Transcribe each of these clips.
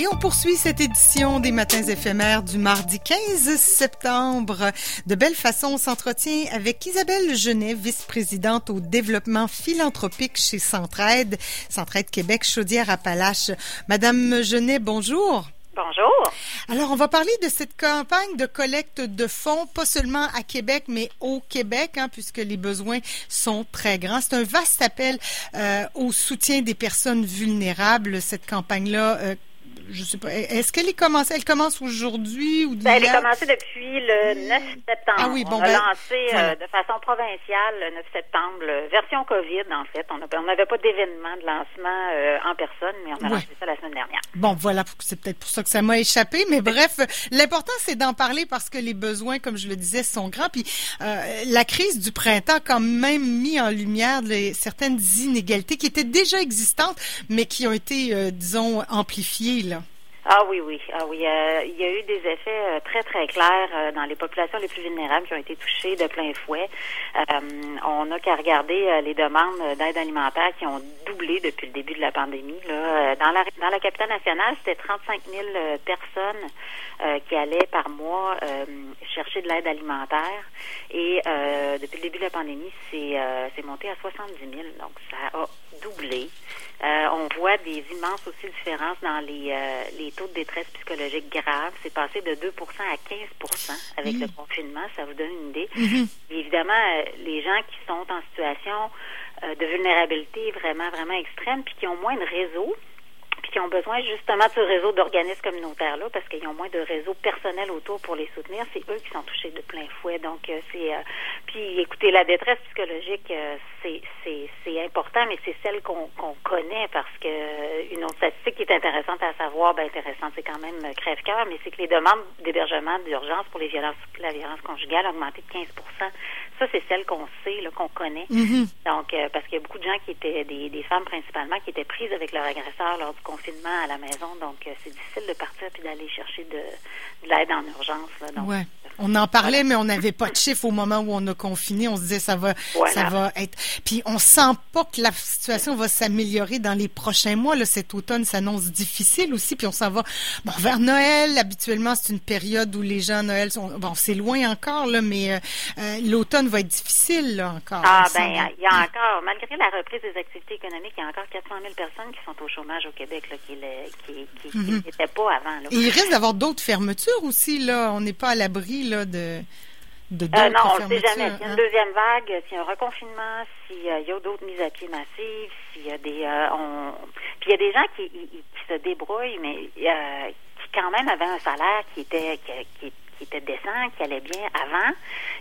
Et on poursuit cette édition des Matins éphémères du mardi 15 septembre. De belle façon, on s'entretient avec Isabelle Genet, vice-présidente au développement philanthropique chez Centraide, Centraide Québec, Chaudière-Appalaches. Madame Genet, bonjour. Bonjour. Alors, on va parler de cette campagne de collecte de fonds, pas seulement à Québec, mais au Québec, hein, puisque les besoins sont très grands. C'est un vaste appel euh, au soutien des personnes vulnérables, cette campagne-là. Euh, je sais pas. Est-ce qu'elle est commencée? Elle commence aujourd'hui ou ben, Elle est commencée depuis le 9 septembre. Ah oui, bon, on a ben, lancé euh, de façon provinciale le 9 septembre, version COVID en fait. On n'avait pas d'événement de lancement euh, en personne, mais on a lancé ça la semaine dernière. Bon, voilà, c'est peut-être pour ça que ça m'a échappé, mais bref, l'important c'est d'en parler parce que les besoins, comme je le disais, sont grands. Puis euh, la crise du printemps a quand même mis en lumière les, certaines inégalités qui étaient déjà existantes, mais qui ont été, disons, amplifiées là. Ah oui, oui, ah oui. Euh, il y a eu des effets euh, très très clairs euh, dans les populations les plus vulnérables qui ont été touchées de plein fouet. on n'a qu'à regarder les demandes d'aide alimentaire qui ont doublé depuis le début de la pandémie. Là. dans la dans la capitale nationale, c'était 35 000 personnes qui allaient par mois chercher de l'aide alimentaire. Et depuis le début de la pandémie, c'est monté à 70 000. Donc ça a doublé. Euh, on voit des immenses aussi différences dans les, euh, les taux de détresse psychologique grave. C'est passé de 2% à 15 avec le confinement. Ça vous donne une idée. Mm-hmm. évidemment, euh, les gens qui sont en situation de vulnérabilité vraiment, vraiment extrême, puis qui ont moins de réseau, qui ont besoin justement de ce réseau d'organismes communautaires-là, parce qu'ils ont moins de réseau personnel autour pour les soutenir. C'est eux qui sont touchés de plein fouet. Donc, euh, c'est... Euh, puis, écoutez, la détresse psychologique, euh, c'est, c'est, c'est important, mais c'est celle qu'on, qu'on connaît parce que une autre statistique qui est intéressante à savoir, ben intéressante, c'est quand même crève-cœur, mais c'est que les demandes d'hébergement d'urgence pour les violences, la violence conjugale ont augmenté de 15% Ça, c'est celle qu'on sait, qu'on connaît. Mm-hmm. Donc, parce qu'il y a beaucoup de gens qui étaient, des, des femmes principalement, qui étaient prises avec leur agresseur lors du à la maison, donc euh, c'est difficile de partir puis d'aller chercher de, l'aide en urgence. ouais. On en parlait, mais on n'avait pas de chiffres au moment où on a confiné. On se disait ça va, ça va être. Puis on sent pas que la situation va s'améliorer dans les prochains mois. Là, cet automne s'annonce difficile aussi. Puis on s'en va bon, vers Noël. Habituellement, c'est une période où les gens Noël sont. Bon, c'est loin encore là, mais euh, euh, l'automne va être difficile là encore. Ah ben, il y a encore, malgré la reprise des activités économiques, il y a encore 400 000 personnes qui sont au chômage au Québec là, qui qui, mhm. pas avant. Là. il risque d'avoir d'autres fermetures aussi là. On n'est pas à l'abri de, de euh, non, on ne sait jamais. S'il y a une hein? deuxième vague, s'il y a un reconfinement, s'il y a d'autres mises à pied massives, s'il y a des... Euh, on... Puis il y a des gens qui, qui se débrouillent, mais euh, quand même avaient un salaire qui était qui, qui, qui était décent, qui allait bien avant,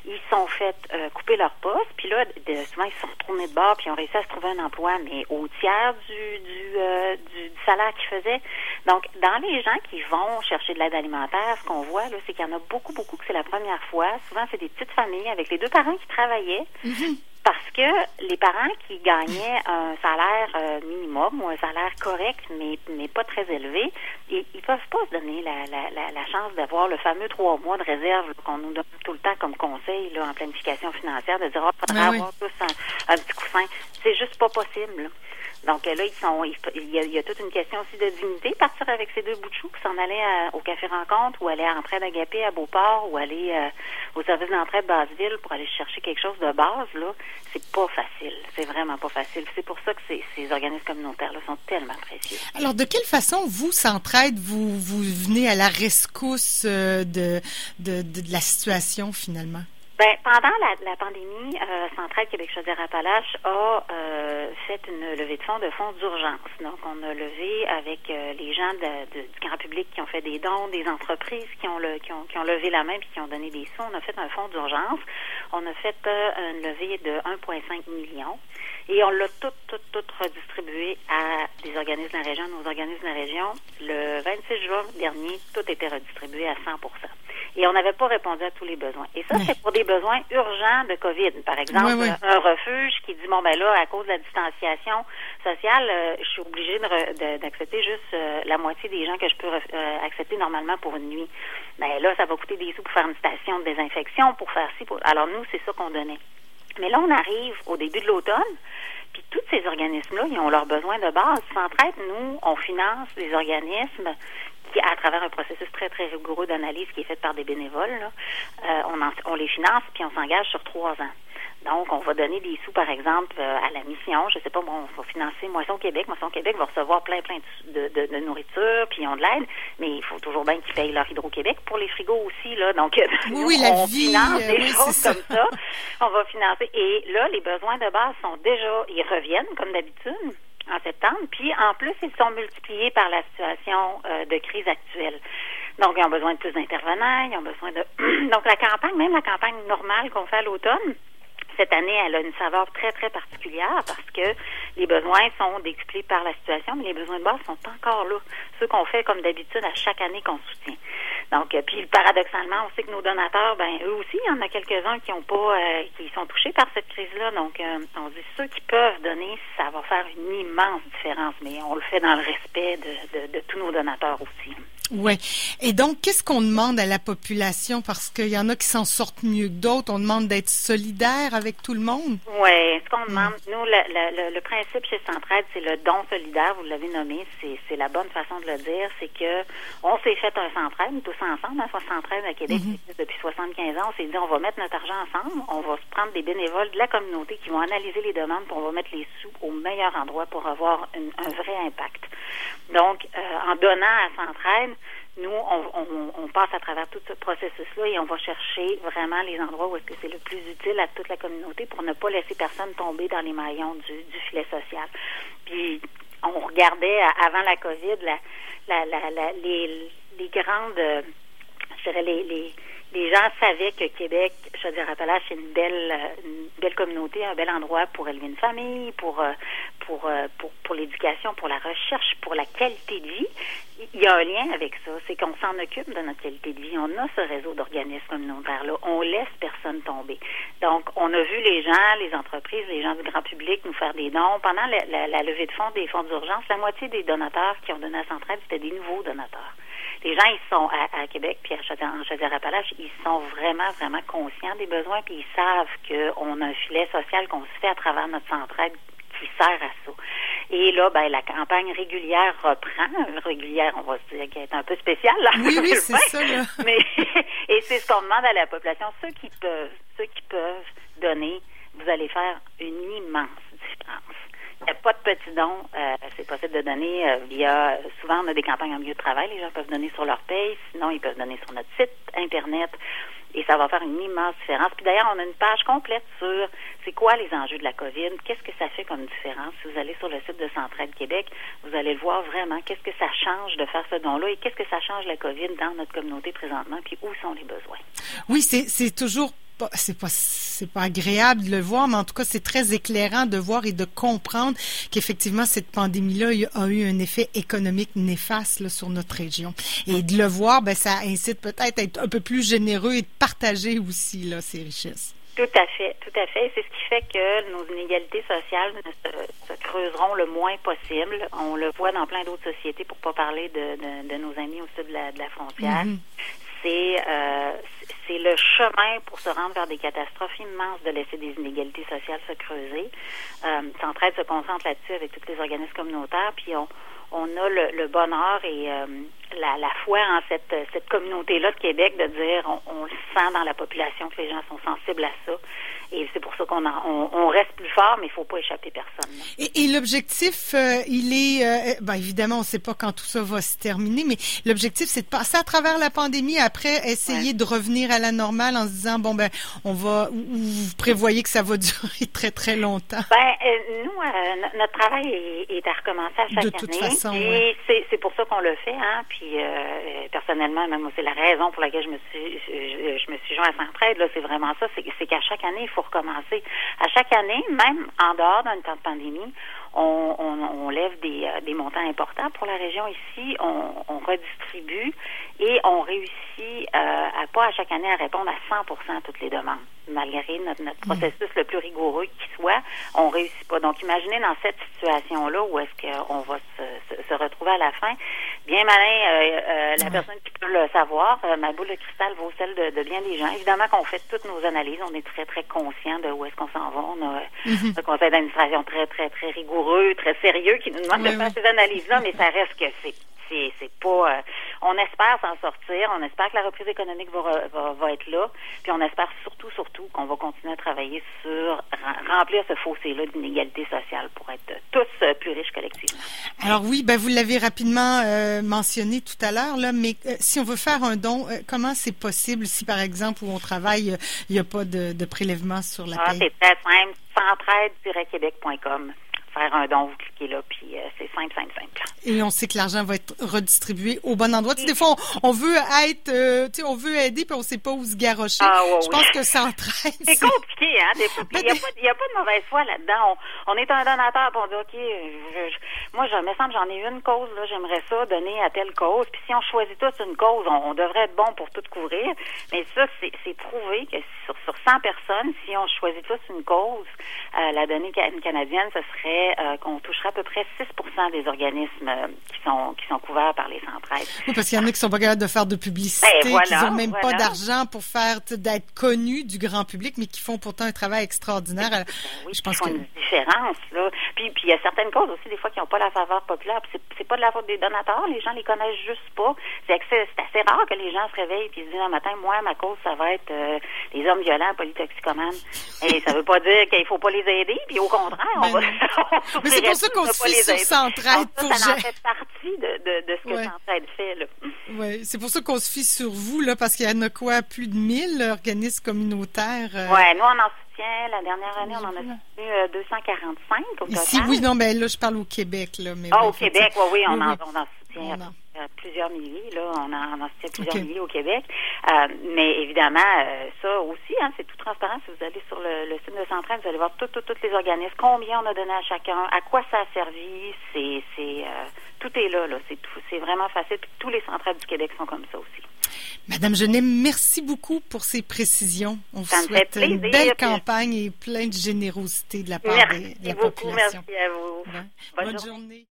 ils sont fait euh, couper leur poste, puis là, souvent, ils se sont retournés de bord, puis ils ont réussi à se trouver un emploi, mais au tiers du, du, euh, du, salaire qu'ils faisaient. Donc, dans les gens qui vont chercher de l'aide alimentaire, ce qu'on voit, là, c'est qu'il y en a beaucoup, beaucoup que c'est la première fois. Souvent, c'est des petites familles avec les deux parents qui travaillaient. Mm-hmm parce que les parents qui gagnaient un salaire euh, minimum ou un salaire correct, mais, mais pas très élevé, ils, ils peuvent pas se donner la, la, la, chance d'avoir le fameux trois mois de réserve qu'on nous donne tout le temps comme conseil là, en planification financière, de dire, oh, faudrait ben avoir tous un, un, petit coussin. C'est juste pas possible. Donc là, ils sont, il, y a, toute une question aussi de dignité. Partir avec ces deux bouts de chou, s'en aller au café rencontre, ou aller à Entraide Agapé à Beauport, ou aller euh, au service d'entraide Basseville pour aller chercher quelque chose de base, là, c'est pas facile. C'est vraiment pas facile. C'est pour ça que ces, ces organismes communautaires-là sont tellement précieux. Alors, de quelle façon, vous, Centraide, vous, vous venez à la rescousse euh, de, de, de la situation, finalement? Ben, pendant la, la pandémie, euh, Centrale Québec Chaudière-Appalaches a euh, fait une levée de fonds de fonds d'urgence. Donc, on a levé avec euh, les gens de, du grand public qui ont fait des dons, des entreprises qui ont, le, qui ont, qui ont levé la main puis qui ont donné des sous. On a fait un fonds d'urgence. On a fait euh, une levée de 1,5 million et on l'a tout, tout, tout redistribué à des organismes de la région, nos organismes de la région. Le 26 juin dernier, tout était redistribué à 100 et on n'avait pas répondu à tous les besoins. Et ça, c'est pour des besoins urgents de COVID. Par exemple, un refuge qui dit, bon, ben là, à cause de la distanciation sociale, euh, je suis obligée d'accepter juste euh, la moitié des gens que je peux euh, accepter normalement pour une nuit. Ben là, ça va coûter des sous pour faire une station de désinfection, pour faire ci. Pour... Alors nous, c'est ça qu'on donnait. Mais là, on arrive au début de l'automne, Puis tous ces organismes-là, ils ont leurs besoins de base. Centraide, nous, on finance des organismes qui, à travers un processus très, très rigoureux d'analyse qui est fait par des bénévoles, euh, on, on les finance puis on s'engage sur trois ans. Donc, on va donner des sous, par exemple, euh, à la mission. Je sais pas, bon, on va financer Moisson Québec. Moisson Québec va recevoir plein, plein de, de, nourriture, puis ils ont de l'aide, mais il faut toujours bien qu'ils payent leur Hydro-Québec pour les frigos aussi, là. Donc, oui, on finance des choses comme ça. On va financer. Et là, les besoins de base sont déjà, ils reviennent, comme d'habitude en septembre, puis en plus, ils sont multipliés par la situation euh, de crise actuelle. Donc, ils ont besoin de plus d'intervenants, ils ont besoin de... Donc, la campagne, même la campagne normale qu'on fait à l'automne, cette année, elle a une saveur très, très particulière parce que les besoins sont décuplés par la situation, mais les besoins de base sont encore là. Ceux qu'on fait comme d'habitude à chaque année qu'on soutient. Donc, euh, puis paradoxalement, on sait que nos donateurs, ben eux aussi, il y en a quelques-uns qui ont pas, euh, qui sont touchés par cette crise-là. Donc, euh, on dit ceux qui peuvent donner, ça va faire une immense différence, mais on le fait dans le respect de, de tous nos donateurs aussi. Oui. Et donc, qu'est-ce qu'on demande à la population? Parce qu'il y en a qui s'en sortent mieux que d'autres. On demande d'être solidaire avec tout le monde. Oui. Ce qu'on demande, mm. nous, le, le, principe chez Centraide, c'est le don solidaire. Vous l'avez nommé. C'est la bonne façon de le dire. C'est que on s'est fait un Centraide, tous ensemble, hein, Centraide à Québec mm-hmm. depuis 75 ans. On s'est dit, on va mettre notre argent ensemble. On va se prendre des bénévoles de la communauté qui vont analyser les demandes, pour on va mettre les sous au meilleur endroit pour avoir un vrai impact. Donc, euh, en donnant à Centraide, nous, on, passe à travers tout ce processus-là et on va chercher vraiment les endroits où est-ce que c'est le plus utile à toute la communauté pour ne pas laisser personne tomber dans les maillons du, filet social. Puis, on regardait avant la COVID la, la, les, les grandes, je dirais les, les les gens savaient que Québec, je veux dire, Appalaches, c'est une belle, une belle communauté, un bel endroit pour élever une famille, pour, euh, pour, euh, pour, pour l'éducation, pour la recherche, pour la qualité de vie. Il y a un lien avec ça, c'est qu'on s'en occupe de notre qualité de vie. On a ce réseau d'organismes communautaires-là. On laisse personne tomber. Donc, on a vu les gens, les entreprises, les gens du grand public nous faire des dons. Pendant la, la levée de fonds des fonds d'urgence, la moitié des donateurs qui ont donné à Centrale, c'était des nouveaux donateurs les gens, ils sont à, Québec, puis à Chaudière-Appalaches, ils sont vraiment, vraiment conscients des besoins, puis ils savent qu'on a un filet social qu'on se fait à travers notre centrale qui sert à ça. Et là, ben, la campagne régulière reprend. Régulière, on va se dire qu'elle est un peu spéciale, là. Oui, oui, c'est ça, là. Mais, et c'est ce qu'on demande à la population. Ceux qui peuvent, ceux qui peuvent donner, vous allez faire une immense différence. Il n'y a pas de petits dons. Euh, c'est possible de donner euh, via. Souvent, on a des campagnes en milieu de travail. Les gens peuvent donner sur leur paye. Sinon, ils peuvent donner sur notre site Internet. Et ça va faire une immense différence. Puis d'ailleurs, on a une page complète sur c'est quoi les enjeux de la COVID, qu'est-ce que ça fait comme différence. Si vous allez sur le site de Centraide Québec, vous allez le voir vraiment, qu'est-ce que ça change de faire ce don-là et qu'est-ce que ça change la COVID dans notre communauté présentement, puis où sont les besoins. Oui, c'est toujours c'est pas c'est pas agréable de le voir, mais en tout cas c'est très éclairant de voir et de comprendre qu'effectivement cette pandémie-là a eu un effet économique néfaste sur notre région. Et de le voir, ben ça incite peut-être à être un peu plus généreux et de partager aussi là ces richesses. Tout à fait, tout à fait. C'est ce qui fait que nos inégalités sociales se, creuseront le moins possible. On le voit dans plein d'autres sociétés, pour pas parler de, de, nos amis au sud de la, de la frontière. Mm-hmm. C'est euh, c'est le chemin pour se rendre vers des catastrophes immenses de laisser des inégalités sociales se creuser. Euh, Centraide se concentre là-dessus avec tous les organismes communautaires, puis on, on a le, bonheur et euh, la, la, foi en cette, cette communauté-là de Québec de dire on, on, sent dans la population que les gens sont sensibles à ça. Et c'est pour ça qu'on on, on, reste plus fort, mais il faut pas échapper personne. Et, et l'objectif, euh, il est, euh, ben évidemment, on ne sait pas quand tout ça va se terminer, mais l'objectif, c'est de passer à travers la pandémie, après essayer de revenir à la normale en se disant, bon, ben, on va, vous prévoyez que ça va durer très, très longtemps. Ben, nous, notre travail est, à recommencer à chaque de toute année. Façon, et c'est pour ça qu'on le fait, hein, puis euh, personnellement, même c'est la raison pour laquelle je me suis je, me suis joint à Centraide, là, c'est vraiment ça, c'est qu'à chaque année, il faut recommencer. À chaque année, même en dehors d'un temps de pandémie, on, on, lève des, euh, des, montants importants pour la région ici, on, on redistribue et on réussit euh, à pas à chaque année à répondre à 100% à toutes les demandes. Malgré notre, notre mm. processus le plus rigoureux qui soit, on réussit pas. Donc, imaginez dans cette situation-là où est-ce qu'on va se, se, retrouver à la fin. Bien malin, euh, euh, la personne qui peut le savoir. Euh, ma boule de cristal vaut celle de, bien des gens. Évidemment qu'on fait toutes nos analyses. On est très, très conscient de où est-ce qu'on s'en va. On a un conseil d'administration très, très, très rigoureux, très sérieux qui nous demande de faire ces analyses-là, mais ça reste que c'est c'est pas. Euh, on espère s'en sortir. On espère que la reprise économique va, va, être là. Puis on espère surtout, surtout qu'on va continuer à travailler sur remplir ce fossé-là d'inégalité sociale pour être tous euh, plus riches collectivement. Alors oui, ben vous l'avez rapidement euh, mentionné tout à l'heure là, mais si on veut faire un don, comment c'est possible si par exemple où on travaille, il n'y a pas de, prélèvement sur la ah, C'est très simple. Centraide-québec.com faire un don, vous cliquez là, puis euh, c'est simple, simple, simple. Et on sait que l'argent va être redistribué au bon endroit. Tu des fois, on, veut être, euh, tu sais, on veut aider, puis on ne sait pas où se garrocher. Ah, Je pense que ça entraîne. C'est compliqué, hein, des fois. Il n'y a, a, pas de mauvaise foi là-dedans. On, est un donateur, puis on dit, OK, moi, je me semble, j'en ai une cause, là, j'aimerais ça donner à telle cause. Puis si on choisit tous une cause, on, devrait être bon pour tout couvrir. Mais ça, c'est prouvé que sur, sur 100 personnes, si on choisit tous une cause, euh, la donnée canadienne, ce serait euh, qu'on toucherait à peu près 6% des organismes euh, qui sont qui sont couverts par les centrales. Oui, parce qu'il y en a qui sont pas capables de faire de publicité, ben, qui n'ont même pas d'argent pour faire d'être connus du grand public, mais qui font pourtant un travail extraordinaire. Ben oui, je pense font une différence là. Puis puis il y a certaines causes aussi des fois qui n'ont pas la faveur populaire. C'est c'est pas de la faute des donateurs, les gens les connaissent juste pas. C'est assez rare que les gens se réveillent et se disent un matin, moi ma cause ça va être euh, les hommes violents, polytoxicomanes. et ça veut pas dire qu'il faut pas les aider, puis au contraire, on ben Mais c'est pour ça qu'on se fie sur Centraide. pour ça, en fait partie de, de, de ce que Centraide fait. Là. Oui, c'est pour ça qu'on se fie sur vous, là, parce qu'il y en a quoi, plus de 1000 organismes communautaires? Euh... Oui, nous, on en soutient. La dernière année, on en a soutenu 245 au total. Ici, oui, non, mais là, je parle au Québec. Là, mais ah, au Québec, oui, oui, on, En, on en soutient plusieurs milliers. Là, on en, soutient plusieurs milliers au Québec. Euh, mais évidemment, euh, ça aussi, hein, c'est tout transparent. Si vous allez sur le, site de Centrale, vous allez voir tous les organismes, combien on a donné à chacun, à quoi ça a servi. C'est, c'est euh, tout est là. là. C'est, tout, c'est vraiment facile. Puis tous les centrales du Québec sont comme ça aussi. Madame Genet, merci beaucoup pour ces précisions. On vous souhaite une belle campagne et plein de générosité de la part merci de, la beaucoup, population. Merci à vous. Bonne, journée.